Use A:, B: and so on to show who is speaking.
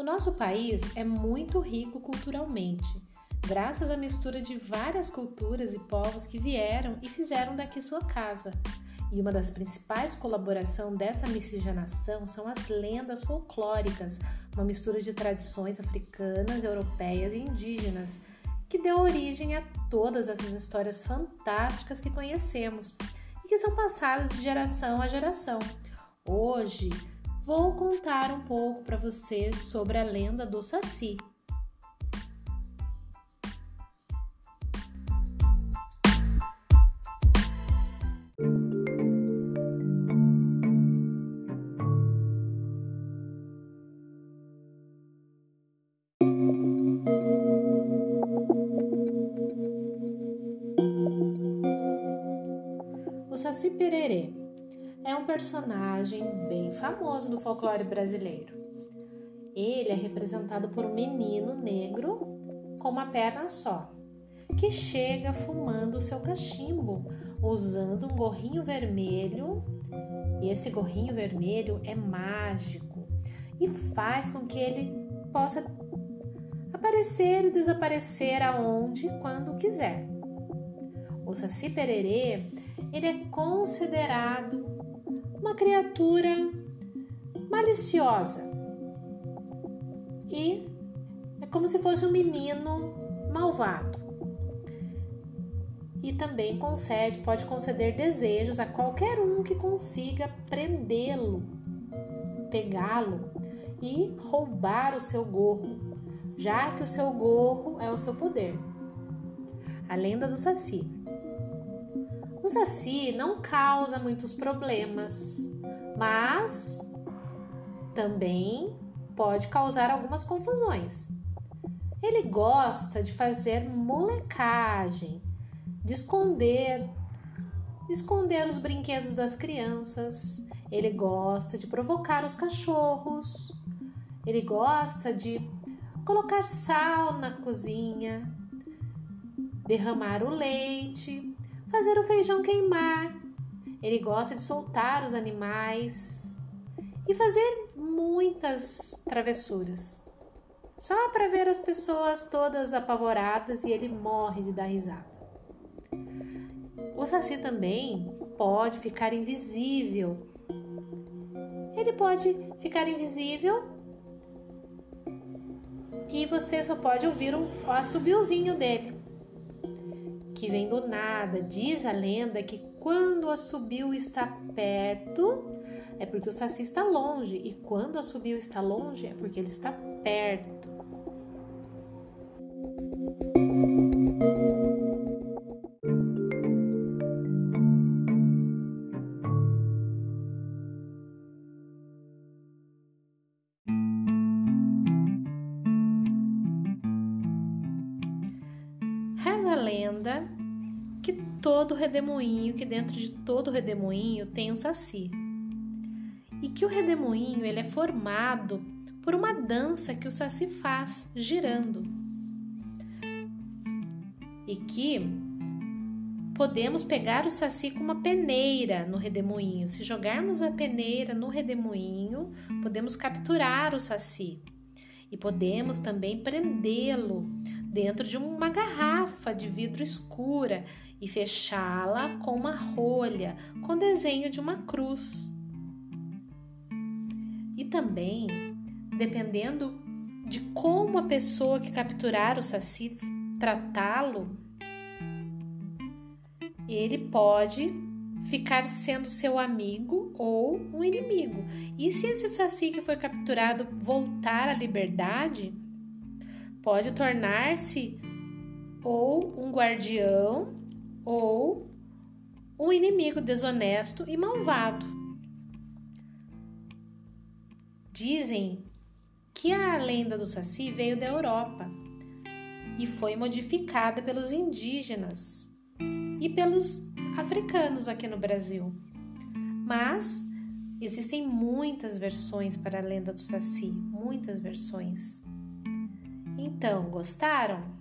A: O nosso país é muito rico culturalmente, graças à mistura de várias culturas e povos que vieram e fizeram daqui sua casa. E uma das principais colaborações dessa miscigenação são as lendas folclóricas, uma mistura de tradições africanas, europeias e indígenas, que deu origem a todas essas histórias fantásticas que conhecemos e que são passadas de geração a geração. Hoje, vou contar um pouco para vocês sobre a lenda do Saci. O Saci Pererê é um personagem bem famoso do folclore brasileiro. Ele é representado por um menino negro com uma perna só, que chega fumando o seu cachimbo, usando um gorrinho vermelho. E esse gorrinho vermelho é mágico e faz com que ele possa aparecer e desaparecer aonde e quando quiser. O Saci Pererê, ele é considerado uma criatura maliciosa. E é como se fosse um menino malvado. E também concede, pode conceder desejos a qualquer um que consiga prendê-lo, pegá-lo e roubar o seu gorro, já que o seu gorro é o seu poder. A lenda do Saci. O saci não causa muitos problemas, mas também pode causar algumas confusões. Ele gosta de fazer molecagem, de esconder, esconder os brinquedos das crianças. Ele gosta de provocar os cachorros. Ele gosta de colocar sal na cozinha, derramar o leite, fazer o feijão queimar. Ele gosta de soltar os animais e fazer muitas travessuras. Só para ver as pessoas todas apavoradas e ele morre de dar risada. O Saci também pode ficar invisível. Ele pode ficar invisível e você só pode ouvir um assobiozinho dele que vem do nada. Diz a lenda que quando a subiu está perto, é porque o saci está longe, e quando a subiu está longe, é porque ele está perto. Todo redemoinho, que dentro de todo redemoinho tem um saci. E que o redemoinho ele é formado por uma dança que o saci faz girando. E que podemos pegar o saci com uma peneira no redemoinho. Se jogarmos a peneira no redemoinho, podemos capturar o saci. E podemos também prendê-lo dentro de uma garrafa de vidro escura e fechá-la com uma rolha com desenho de uma cruz. E também, dependendo de como a pessoa que capturar o saci tratá-lo, ele pode ficar sendo seu amigo ou um inimigo. E se esse saci que foi capturado voltar à liberdade, pode tornar-se ou um guardião ou um inimigo desonesto e malvado. Dizem que a lenda do Saci veio da Europa e foi modificada pelos indígenas e pelos africanos aqui no Brasil. Mas existem muitas versões para a lenda do Saci, muitas versões. Então, gostaram?